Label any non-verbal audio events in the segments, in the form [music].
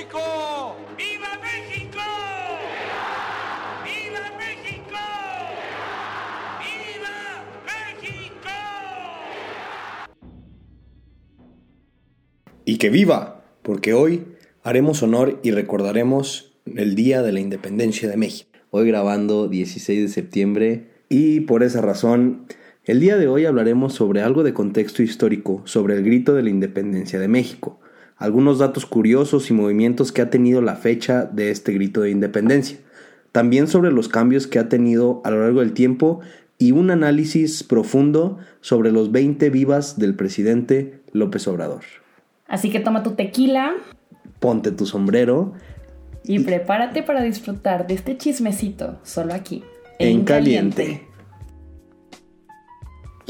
México! ¡Viva México! ¡Viva México! ¡Viva México! Y que viva, porque hoy haremos honor y recordaremos el Día de la Independencia de México. Hoy grabando 16 de septiembre y por esa razón, el día de hoy hablaremos sobre algo de contexto histórico sobre el grito de la independencia de México, algunos datos curiosos y movimientos que ha tenido la fecha de este grito de independencia, también sobre los cambios que ha tenido a lo largo del tiempo y un análisis profundo sobre los 20 vivas del presidente López Obrador. Así que toma tu tequila Ponte tu sombrero y prepárate para disfrutar de este chismecito solo aquí, en caliente.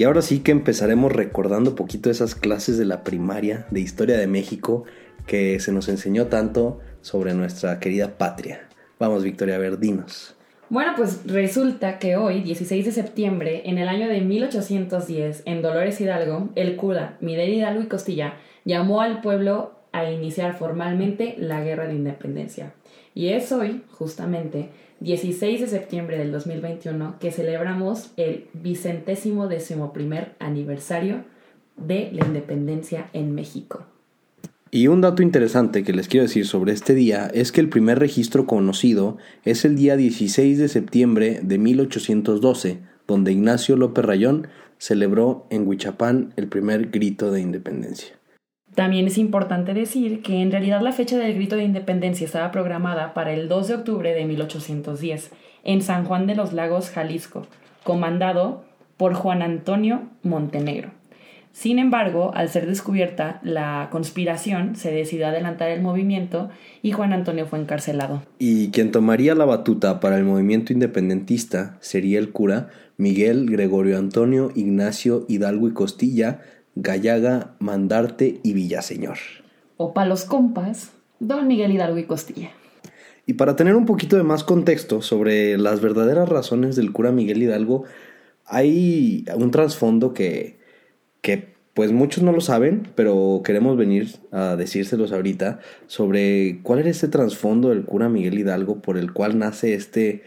Y ahora sí que empezaremos recordando poquito esas clases de la primaria de historia de México que se nos enseñó tanto sobre nuestra querida patria. Vamos, Victoria Verdinos. Bueno, pues resulta que hoy, 16 de septiembre, en el año de 1810, en Dolores Hidalgo, el cura Miguel Hidalgo y Costilla llamó al pueblo a iniciar formalmente la Guerra de Independencia. Y es hoy, justamente, 16 de septiembre del 2021, que celebramos el vicentésimo decimoprimer aniversario de la independencia en México. Y un dato interesante que les quiero decir sobre este día es que el primer registro conocido es el día 16 de septiembre de 1812, donde Ignacio López Rayón celebró en Huichapán el primer grito de independencia. También es importante decir que en realidad la fecha del grito de independencia estaba programada para el 2 de octubre de 1810 en San Juan de los Lagos, Jalisco, comandado por Juan Antonio Montenegro. Sin embargo, al ser descubierta la conspiración, se decidió adelantar el movimiento y Juan Antonio fue encarcelado. Y quien tomaría la batuta para el movimiento independentista sería el cura Miguel Gregorio Antonio Ignacio Hidalgo y Costilla, Gallaga, Mandarte y Villaseñor. O para los compas, don Miguel Hidalgo y Costilla. Y para tener un poquito de más contexto sobre las verdaderas razones del cura Miguel Hidalgo, hay un trasfondo que, que pues muchos no lo saben, pero queremos venir a decírselos ahorita sobre cuál era ese trasfondo del cura Miguel Hidalgo por el cual nace este,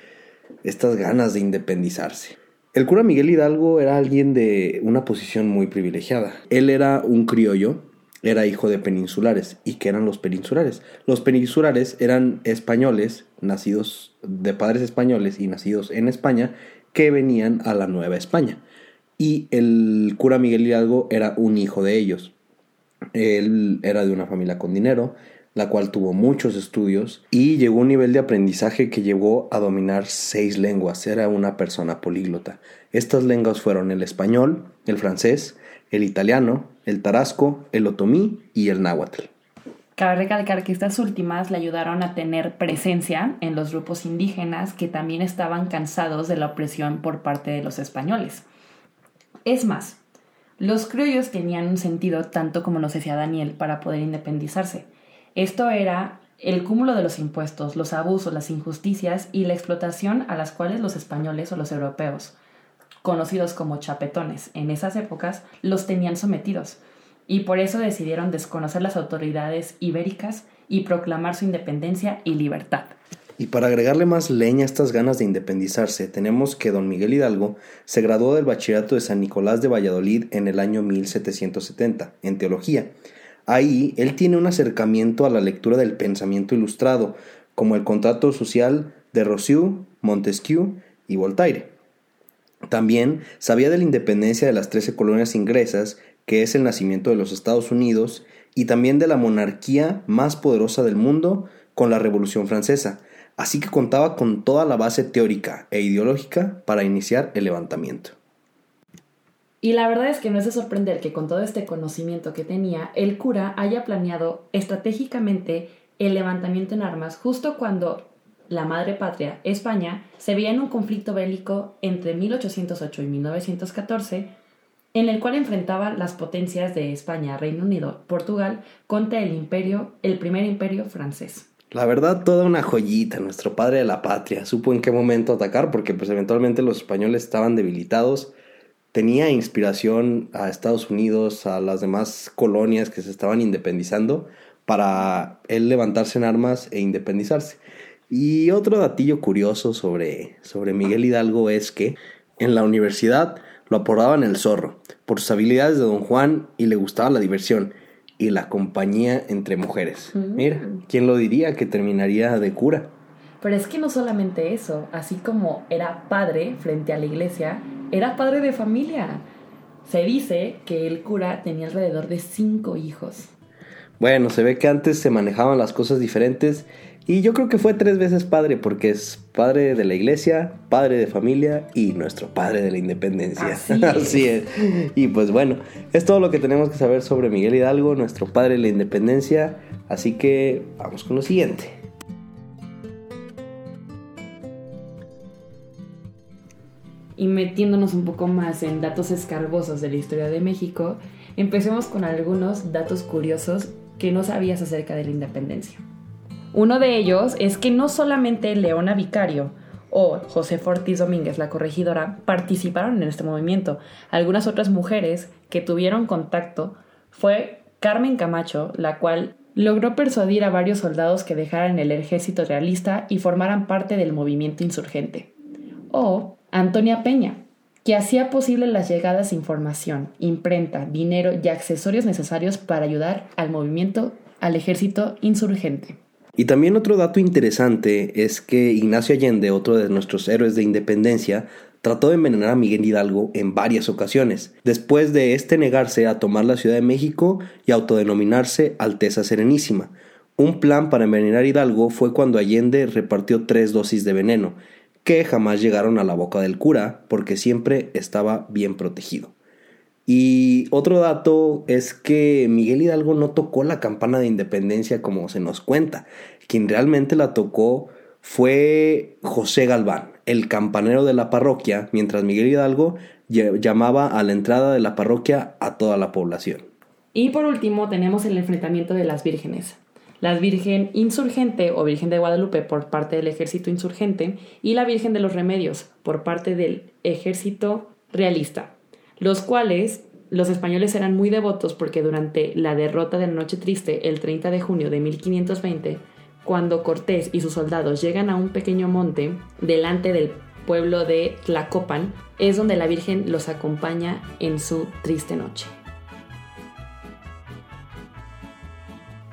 estas ganas de independizarse. El cura Miguel Hidalgo era alguien de una posición muy privilegiada. Él era un criollo, era hijo de peninsulares. ¿Y qué eran los peninsulares? Los peninsulares eran españoles, nacidos de padres españoles y nacidos en España, que venían a la Nueva España. Y el cura Miguel Hidalgo era un hijo de ellos. Él era de una familia con dinero, la cual tuvo muchos estudios y llegó a un nivel de aprendizaje que llevó a dominar seis lenguas. Era una persona políglota. Estas lenguas fueron el español, el francés, el italiano, el tarasco, el otomí y el náhuatl. Cabe recalcar que estas últimas le ayudaron a tener presencia en los grupos indígenas que también estaban cansados de la opresión por parte de los españoles. Es más, los criollos tenían un sentido tanto como nos decía Daniel para poder independizarse. Esto era el cúmulo de los impuestos, los abusos, las injusticias y la explotación a las cuales los españoles o los europeos, conocidos como chapetones en esas épocas, los tenían sometidos. Y por eso decidieron desconocer las autoridades ibéricas y proclamar su independencia y libertad. Y para agregarle más leña a estas ganas de independizarse, tenemos que don Miguel Hidalgo se graduó del bachillerato de San Nicolás de Valladolid en el año 1770, en teología. Ahí él tiene un acercamiento a la lectura del pensamiento ilustrado, como el contrato social de Rousseau, Montesquieu y Voltaire. También sabía de la independencia de las trece colonias inglesas, que es el nacimiento de los Estados Unidos, y también de la monarquía más poderosa del mundo con la Revolución Francesa, así que contaba con toda la base teórica e ideológica para iniciar el levantamiento. Y la verdad es que no es de sorprender que con todo este conocimiento que tenía, el cura haya planeado estratégicamente el levantamiento en armas justo cuando la madre patria, España, se veía en un conflicto bélico entre 1808 y 1914, en el cual enfrentaba las potencias de España, Reino Unido, Portugal, contra el imperio, el primer imperio francés. La verdad, toda una joyita, nuestro padre de la patria. Supo en qué momento atacar porque pues eventualmente los españoles estaban debilitados. Tenía inspiración a Estados Unidos, a las demás colonias que se estaban independizando para él levantarse en armas e independizarse. Y otro datillo curioso sobre, sobre Miguel Hidalgo es que en la universidad lo apodaban el zorro por sus habilidades de don Juan y le gustaba la diversión y la compañía entre mujeres. Mira, ¿quién lo diría que terminaría de cura? Pero es que no solamente eso, así como era padre frente a la iglesia, era padre de familia. Se dice que el cura tenía alrededor de cinco hijos. Bueno, se ve que antes se manejaban las cosas diferentes y yo creo que fue tres veces padre porque es padre de la iglesia, padre de familia y nuestro padre de la independencia. Así [laughs] es. es. Y pues bueno, es todo lo que tenemos que saber sobre Miguel Hidalgo, nuestro padre de la independencia. Así que vamos con lo siguiente. Y metiéndonos un poco más en datos escarbosos de la historia de México, empecemos con algunos datos curiosos que no sabías acerca de la independencia. Uno de ellos es que no solamente Leona Vicario o José Ortiz Domínguez, la corregidora, participaron en este movimiento. Algunas otras mujeres que tuvieron contacto fue Carmen Camacho, la cual logró persuadir a varios soldados que dejaran el ejército realista y formaran parte del movimiento insurgente. O Antonia Peña, que hacía posible las llegadas de información, imprenta, dinero y accesorios necesarios para ayudar al movimiento, al ejército insurgente. Y también otro dato interesante es que Ignacio Allende, otro de nuestros héroes de independencia, trató de envenenar a Miguel Hidalgo en varias ocasiones, después de este negarse a tomar la Ciudad de México y autodenominarse Alteza Serenísima. Un plan para envenenar Hidalgo fue cuando Allende repartió tres dosis de veneno, que jamás llegaron a la boca del cura porque siempre estaba bien protegido. Y otro dato es que Miguel Hidalgo no tocó la campana de independencia como se nos cuenta. Quien realmente la tocó fue José Galván, el campanero de la parroquia, mientras Miguel Hidalgo llamaba a la entrada de la parroquia a toda la población. Y por último tenemos el enfrentamiento de las vírgenes. La Virgen Insurgente o Virgen de Guadalupe por parte del Ejército Insurgente y la Virgen de los Remedios por parte del Ejército Realista los cuales los españoles eran muy devotos porque durante la derrota de la Noche Triste, el 30 de junio de 1520, cuando Cortés y sus soldados llegan a un pequeño monte delante del pueblo de Tlacopan, es donde la Virgen los acompaña en su triste noche.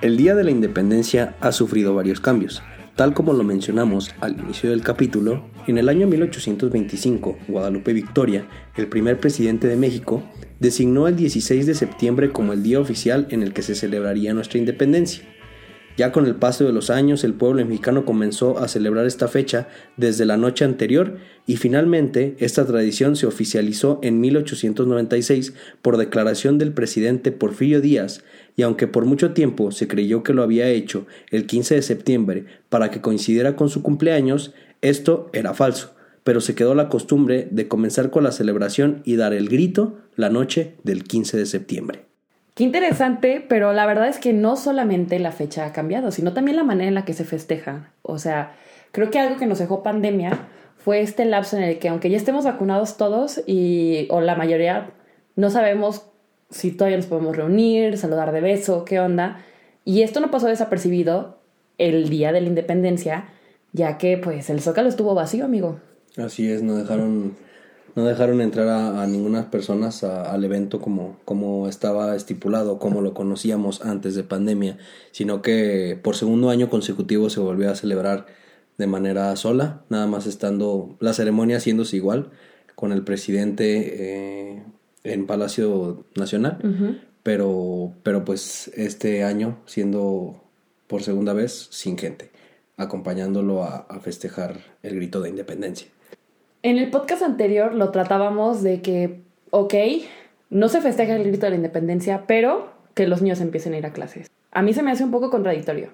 El Día de la Independencia ha sufrido varios cambios. Tal como lo mencionamos al inicio del capítulo, en el año 1825, Guadalupe Victoria, el primer presidente de México, designó el 16 de septiembre como el día oficial en el que se celebraría nuestra independencia. Ya con el paso de los años, el pueblo mexicano comenzó a celebrar esta fecha desde la noche anterior y finalmente esta tradición se oficializó en 1896 por declaración del presidente Porfirio Díaz y aunque por mucho tiempo se creyó que lo había hecho el 15 de septiembre para que coincidiera con su cumpleaños, esto era falso, pero se quedó la costumbre de comenzar con la celebración y dar el grito la noche del 15 de septiembre. Qué interesante, pero la verdad es que no solamente la fecha ha cambiado, sino también la manera en la que se festeja. O sea, creo que algo que nos dejó pandemia fue este lapso en el que aunque ya estemos vacunados todos y o la mayoría no sabemos si todavía nos podemos reunir, saludar de beso, qué onda. Y esto no pasó desapercibido el día de la independencia, ya que pues el Zócalo estuvo vacío, amigo. Así es, no dejaron no dejaron entrar a, ninguna personas al evento como, como estaba estipulado, como lo conocíamos antes de pandemia, sino que por segundo año consecutivo se volvió a celebrar de manera sola, nada más estando la ceremonia haciéndose igual con el presidente eh, en Palacio Nacional, pero, pero pues este año siendo por segunda vez sin gente, acompañándolo a festejar el grito de independencia. En el podcast anterior lo tratábamos de que, ok, no se festeja el grito de la independencia, pero que los niños empiecen a ir a clases. A mí se me hace un poco contradictorio.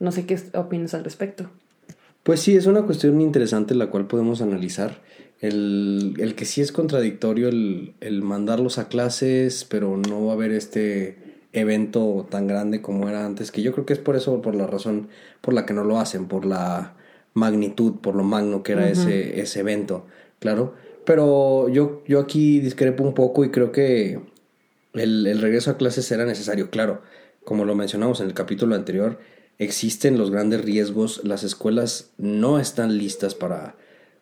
No sé qué opinas al respecto. Pues sí, es una cuestión interesante la cual podemos analizar. El, el que sí es contradictorio el, el mandarlos a clases, pero no va a haber este evento tan grande como era antes, que yo creo que es por eso, por la razón por la que no lo hacen, por la magnitud, por lo magno que era ese, ese evento, claro. Pero yo, yo aquí discrepo un poco y creo que el, el regreso a clases era necesario, claro. como lo mencionamos en el capítulo anterior, existen los grandes riesgos, las escuelas no están listas para,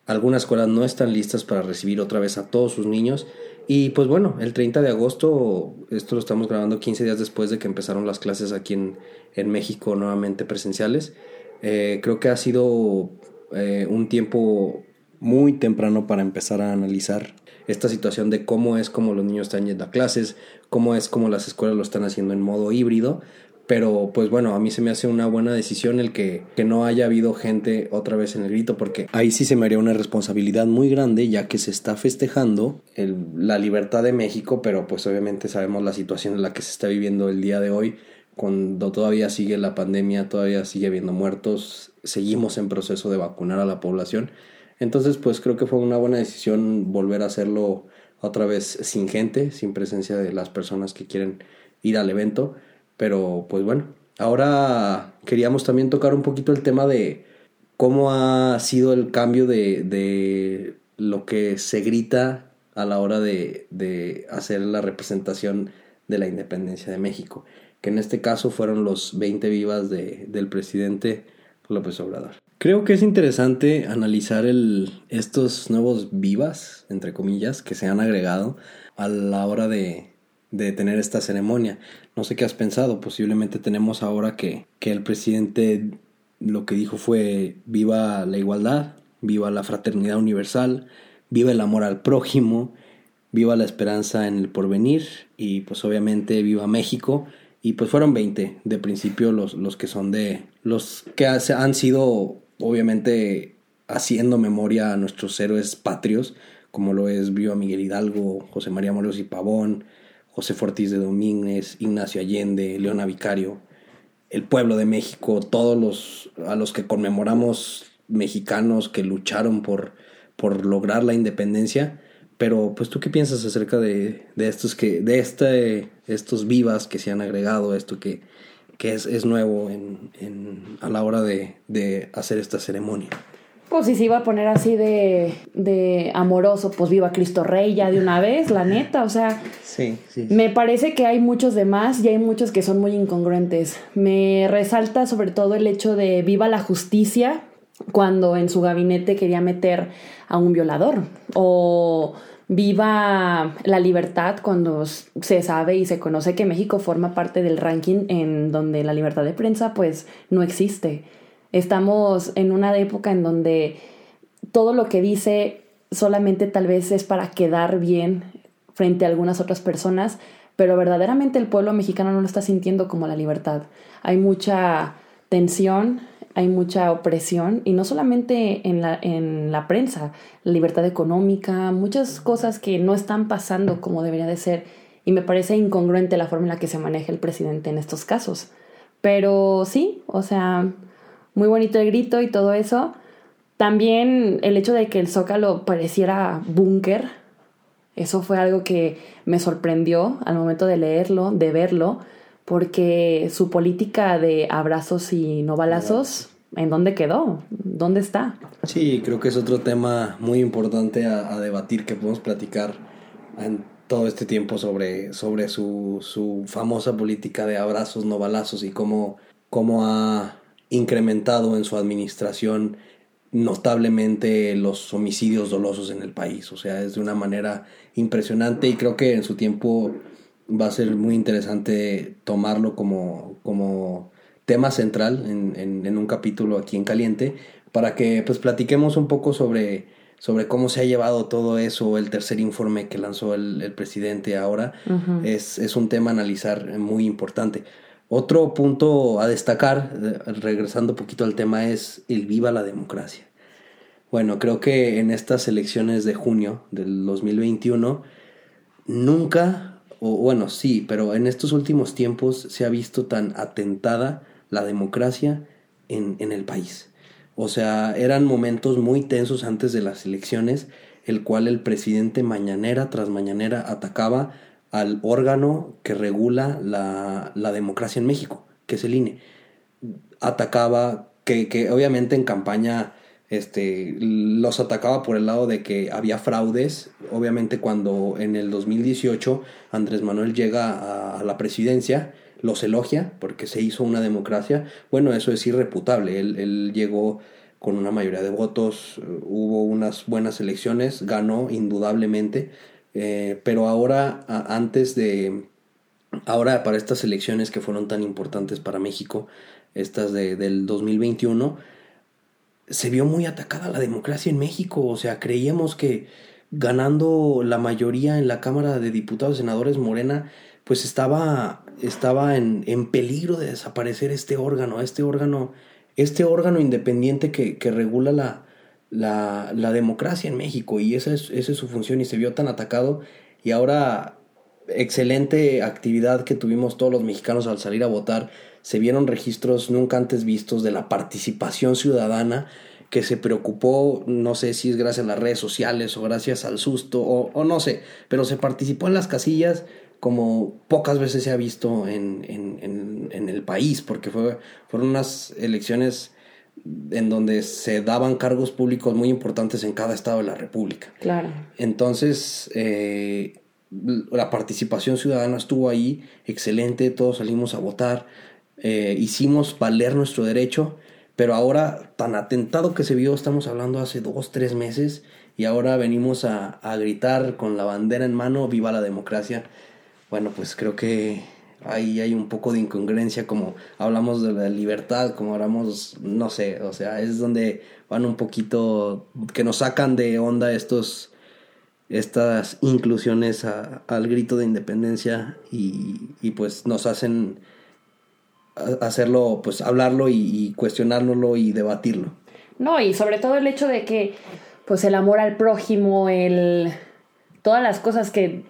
algunas escuelas no están listas para recibir otra vez a todos sus niños. Y pues bueno, el 30 de agosto, esto lo estamos grabando 15 días después de que empezaron las clases aquí en, en México nuevamente presenciales. Eh, creo que ha sido eh, un tiempo muy temprano para empezar a analizar esta situación de cómo es como los niños están yendo a clases, cómo es como las escuelas lo están haciendo en modo híbrido. Pero pues bueno, a mí se me hace una buena decisión el que, que, no haya habido gente otra vez en el grito, porque ahí sí se me haría una responsabilidad muy grande, ya que se está festejando el, la libertad de México, pero pues obviamente sabemos la situación en la que se está viviendo el día de hoy, cuando todavía sigue la pandemia, todavía sigue habiendo muertos, seguimos en proceso de vacunar a la población. Entonces pues creo que fue una buena decisión volver a hacerlo otra vez sin gente, sin presencia de las personas que quieren ir al evento. Pero pues bueno, ahora queríamos también tocar un poquito el tema de cómo ha sido el cambio de, de lo que se grita a la hora de, de, hacer la representación de la independencia de México, que en este caso fueron los 20 vivas de, del presidente López Obrador. Creo que es interesante analizar el, estos nuevos vivas, entre comillas, que se han agregado a la hora de, de tener esta ceremonia. No sé qué has pensado, posiblemente tenemos ahora que, que el presidente lo que dijo fue viva la igualdad, viva la fraternidad universal, viva el amor al prójimo, viva la esperanza en el porvenir y pues obviamente viva México y pues fueron 20 de principio los, los que son de los que han sido obviamente haciendo memoria a nuestros héroes patrios como lo es viva Miguel Hidalgo, José María Morelos y Pavón, José Fortis de Domínguez, Ignacio Allende, Leona Vicario, el pueblo de México, todos los a los que conmemoramos mexicanos que lucharon por, por lograr la independencia. Pero, pues, ¿tú qué piensas acerca de, de estos que, de este, estos vivas que se han agregado, esto que, que es, es nuevo en, en, a la hora de, de hacer esta ceremonia? Pues si se iba a poner así de, de amoroso, pues viva Cristo Rey ya de una vez, la neta, o sea, sí, sí, sí. me parece que hay muchos demás y hay muchos que son muy incongruentes. Me resalta sobre todo el hecho de viva la justicia cuando en su gabinete quería meter a un violador o viva la libertad cuando se sabe y se conoce que México forma parte del ranking en donde la libertad de prensa pues no existe. Estamos en una época en donde todo lo que dice solamente tal vez es para quedar bien frente a algunas otras personas, pero verdaderamente el pueblo mexicano no lo está sintiendo como la libertad. Hay mucha tensión, hay mucha opresión y no solamente en la, en la prensa, la libertad económica, muchas cosas que no están pasando como debería de ser y me parece incongruente la forma en la que se maneja el presidente en estos casos. Pero sí, o sea, muy bonito el grito y todo eso. También el hecho de que el zócalo pareciera búnker, eso fue algo que me sorprendió al momento de leerlo, de verlo, porque su política de abrazos y no balazos, ¿en dónde quedó? ¿Dónde está? Sí, creo que es otro tema muy importante a, debatir que podemos platicar en todo este tiempo sobre, sobre su, su famosa política de abrazos, no balazos y cómo, cómo ha incrementado en su administración notablemente los homicidios dolosos en el país. O sea, es de una manera impresionante y creo que en su tiempo va a ser muy interesante tomarlo como, como tema central en, en, en un capítulo aquí en Caliente para que pues platiquemos un poco sobre, sobre cómo se ha llevado todo eso, el tercer informe que lanzó el, el presidente ahora. Uh -huh. es, es un tema a analizar muy importante. Otro punto a destacar, regresando un poquito al tema, es el viva la democracia. Bueno, creo que en estas elecciones de junio del 2021, nunca, o bueno, sí, pero en estos últimos tiempos se ha visto tan atentada la democracia en, en el país. O sea, eran momentos muy tensos antes de las elecciones, el cual el presidente mañanera tras mañanera atacaba al órgano que regula la, la, democracia en México, que es el INE. Atacaba, que, que, obviamente en campaña este, los atacaba por el lado de que había fraudes. Obviamente cuando en el 2018 Andrés Manuel llega a, la presidencia, los elogia porque se hizo una democracia, bueno, eso es irreputable. Él, él llegó con una mayoría de votos, hubo unas buenas elecciones, ganó indudablemente, eh, pero ahora, antes de, ahora para estas elecciones que fueron tan importantes para México, estas de, del 2021, se vio muy atacada la democracia en México. O sea, creíamos que ganando la mayoría en la Cámara de Diputados Senadores Morena, pues estaba, estaba en, en peligro de desaparecer este órgano, este órgano, este órgano independiente que, que regula la, la, la democracia en México. Y esa es, esa es su función y se vio tan atacado. Y ahora, excelente actividad que tuvimos todos los mexicanos al salir a votar. Se vieron registros nunca antes vistos de la participación ciudadana que se preocupó, no sé si es gracias a las redes sociales o gracias al susto o, no sé, pero se participó en las casillas como pocas veces se ha visto en, en, en, en el país, porque fue, fueron unas elecciones en donde se daban cargos públicos muy importantes en cada estado de la República. Claro. Entonces, eh, la participación ciudadana estuvo ahí, excelente, todos salimos a votar, eh, hicimos valer nuestro derecho, pero ahora, tan atentado que se vio, estamos hablando hace dos, tres meses, y ahora venimos a, a gritar con la bandera en mano, viva la democracia. Bueno, pues creo que ahí hay un poco de incongruencia, como hablamos de la libertad, como hablamos, no sé, o sea, es donde van un poquito, que nos sacan de onda estos estas inclusiones al grito de independencia y, y, pues nos hacen hacerlo, pues hablarlo y, y cuestionárnoslo y debatirlo. No, y sobre todo el hecho de que, pues, el amor al prójimo, el. todas las cosas que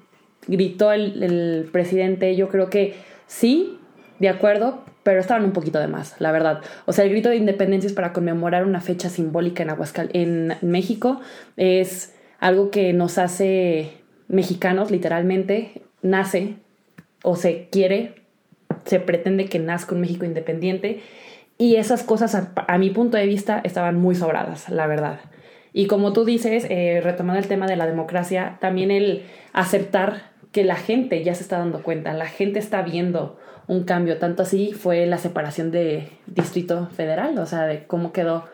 gritó el, el presidente, yo creo que sí, de acuerdo, pero estaban un poquito de más, la verdad. O sea, el grito de independencia es para conmemorar una fecha simbólica en Aguascal en México. Es algo que nos hace mexicanos, literalmente. Nace o se quiere, se pretende que nazca un México independiente. Y esas cosas, a, mi punto de vista, estaban muy sobradas, la verdad. Y como tú dices, eh, retomando el tema de la democracia, también el aceptar que la gente ya se está dando cuenta, la gente está viendo un cambio. Tanto así fue la separación de Distrito Federal, o sea, de cómo quedó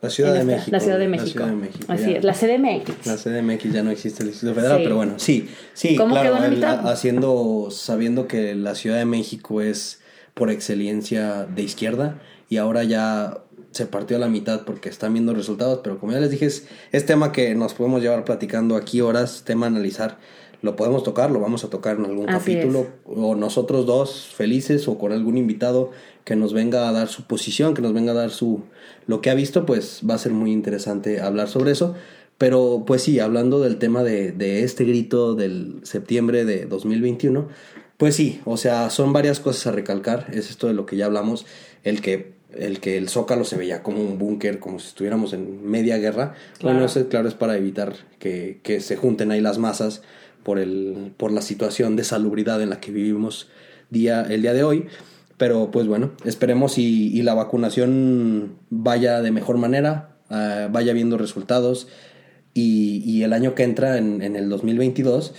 La Ciudad de México. La Ciudad de la México. Ciudad de México, Así ya. es, la CDMX. La CDMX ya no existe el Distrito Federal, Sí. pero bueno, sí, sí, ¿Cómo claro, quedó la haciendo, sabiendo que la Ciudad de México es por excelencia de izquierda y ahora ya se partió a la mitad porque están viendo resultados, pero como ya les dije, es, es tema que nos podemos llevar platicando aquí horas, tema a analizar, lo podemos tocar, lo vamos a tocar en algún Así capítulo, o nosotros dos felices o con algún invitado que nos venga a dar su posición, que nos venga a dar su lo que ha visto, pues va a ser muy interesante hablar sobre eso. Pero pues sí, hablando del tema de, de este grito del septiembre de 2021, pues sí, o sea, son varias cosas a recalcar, es esto de lo que ya hablamos, el que el que el Zócalo se veía como un búnker, como si estuviéramos en media guerra. Claro. Bueno, eso claro es para evitar que, que se junten ahí las masas por, el, por la situación de salubridad en la que vivimos día, el día de hoy. Pero pues bueno, esperemos y, la vacunación vaya de mejor manera, eh, vaya viendo resultados y, el año que entra, en, en el 2022,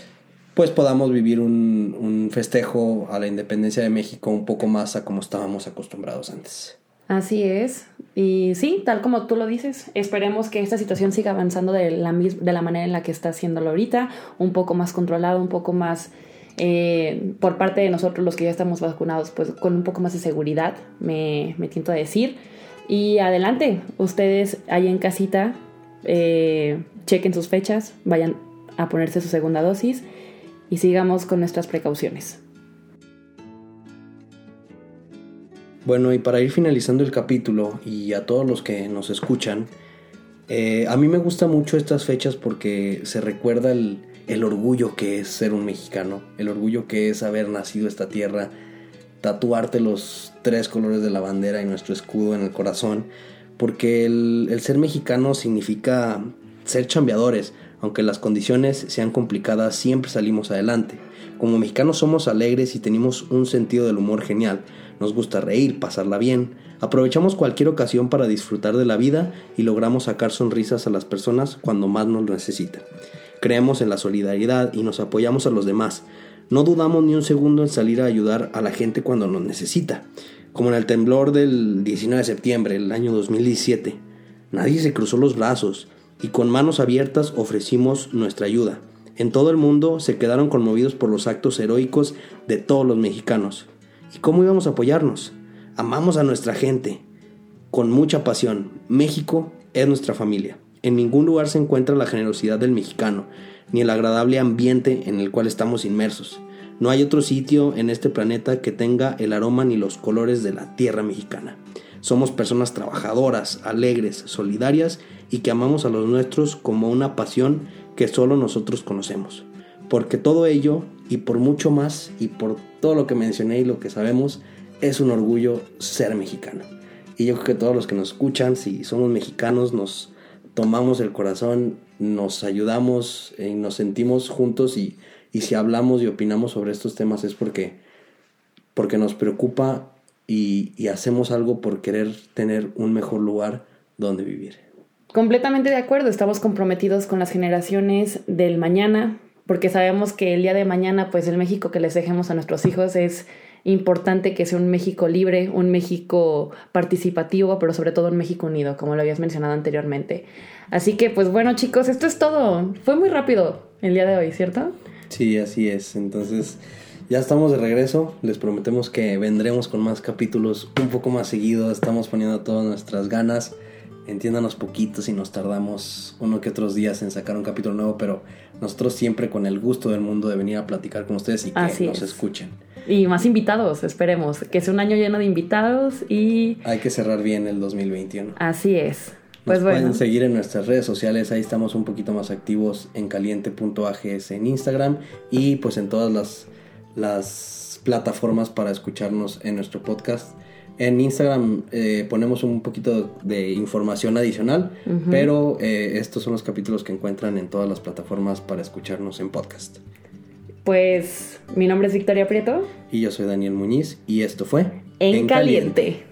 pues podamos vivir un, un festejo a la independencia de México un poco más a como estábamos acostumbrados antes. Así es. Y sí, tal como tú lo dices, esperemos que esta situación siga avanzando de la, de la manera en la que está haciéndolo ahorita, un poco más controlado, un poco más eh, por parte de nosotros los que ya estamos vacunados, pues con un poco más de seguridad, me, me tiento a decir. Y adelante, ustedes ahí en casita, eh, chequen sus fechas, vayan a ponerse su segunda dosis y sigamos con nuestras precauciones. Bueno, y para ir finalizando el capítulo y a todos los que nos escuchan, eh, a mí me gustan mucho estas fechas porque se recuerda el, el orgullo que es ser un mexicano, el orgullo que es haber nacido esta tierra, tatuarte los tres colores de la bandera y nuestro escudo en el corazón, porque el, el ser mexicano significa ser chambeadores, aunque las condiciones sean complicadas, siempre salimos adelante. Como mexicanos somos alegres y tenemos un sentido del humor genial. Nos gusta reír, pasarla bien. Aprovechamos cualquier ocasión para disfrutar de la vida y logramos sacar sonrisas a las personas cuando más nos lo necesitan. Creemos en la solidaridad y nos apoyamos a los demás. No dudamos ni un segundo en salir a ayudar a la gente cuando nos necesita, como en el temblor del 19 de septiembre del año 2017. Nadie se cruzó los brazos y con manos abiertas ofrecimos nuestra ayuda. En todo el mundo se quedaron conmovidos por los actos heroicos de todos los mexicanos. ¿Y cómo íbamos a apoyarnos? Amamos a nuestra gente con mucha pasión. México es nuestra familia. En ningún lugar se encuentra la generosidad del mexicano, ni el agradable ambiente en el cual estamos inmersos. No hay otro sitio en este planeta que tenga el aroma ni los colores de la tierra mexicana. Somos personas trabajadoras, alegres, solidarias y que amamos a los nuestros como una pasión que solo nosotros conocemos. Porque todo ello, y por mucho más, y por todo lo que mencioné y lo que sabemos, es un orgullo ser mexicano. Y yo creo que todos los que nos escuchan, si somos mexicanos, nos tomamos el corazón, nos ayudamos y nos sentimos juntos y, y si hablamos y opinamos sobre estos temas es porque, porque nos preocupa y, y hacemos algo por querer tener un mejor lugar donde vivir. Completamente de acuerdo, estamos comprometidos con las generaciones del mañana, porque sabemos que el día de mañana, pues el México que les dejemos a nuestros hijos es importante que sea un México libre, un México participativo, pero sobre todo un México unido, como lo habías mencionado anteriormente. Así que, pues bueno, chicos, esto es todo. Fue muy rápido el día de hoy, ¿cierto? Sí, así es. Entonces, ya estamos de regreso. Les prometemos que vendremos con más capítulos un poco más seguido. Estamos poniendo todas nuestras ganas. Entiéndanos poquito si nos tardamos uno que otros días en sacar un capítulo nuevo, pero nosotros siempre con el gusto del mundo de venir a platicar con ustedes y que Así nos es. escuchen. Y más invitados, esperemos. Que sea un año lleno de invitados y Hay que cerrar bien el 2021. así es. Nos Pues bueno. pueden seguir en nuestras redes sociales, ahí estamos un poquito más activos en caliente.ags en Instagram y pues en todas las, las plataformas para escucharnos en nuestro podcast. En Instagram eh, ponemos un poquito de información adicional, pero eh, estos son los capítulos que encuentran en todas las plataformas para escucharnos en podcast. Pues mi nombre es Victoria Prieto. Y yo soy Daniel Muñiz y esto fue En, caliente.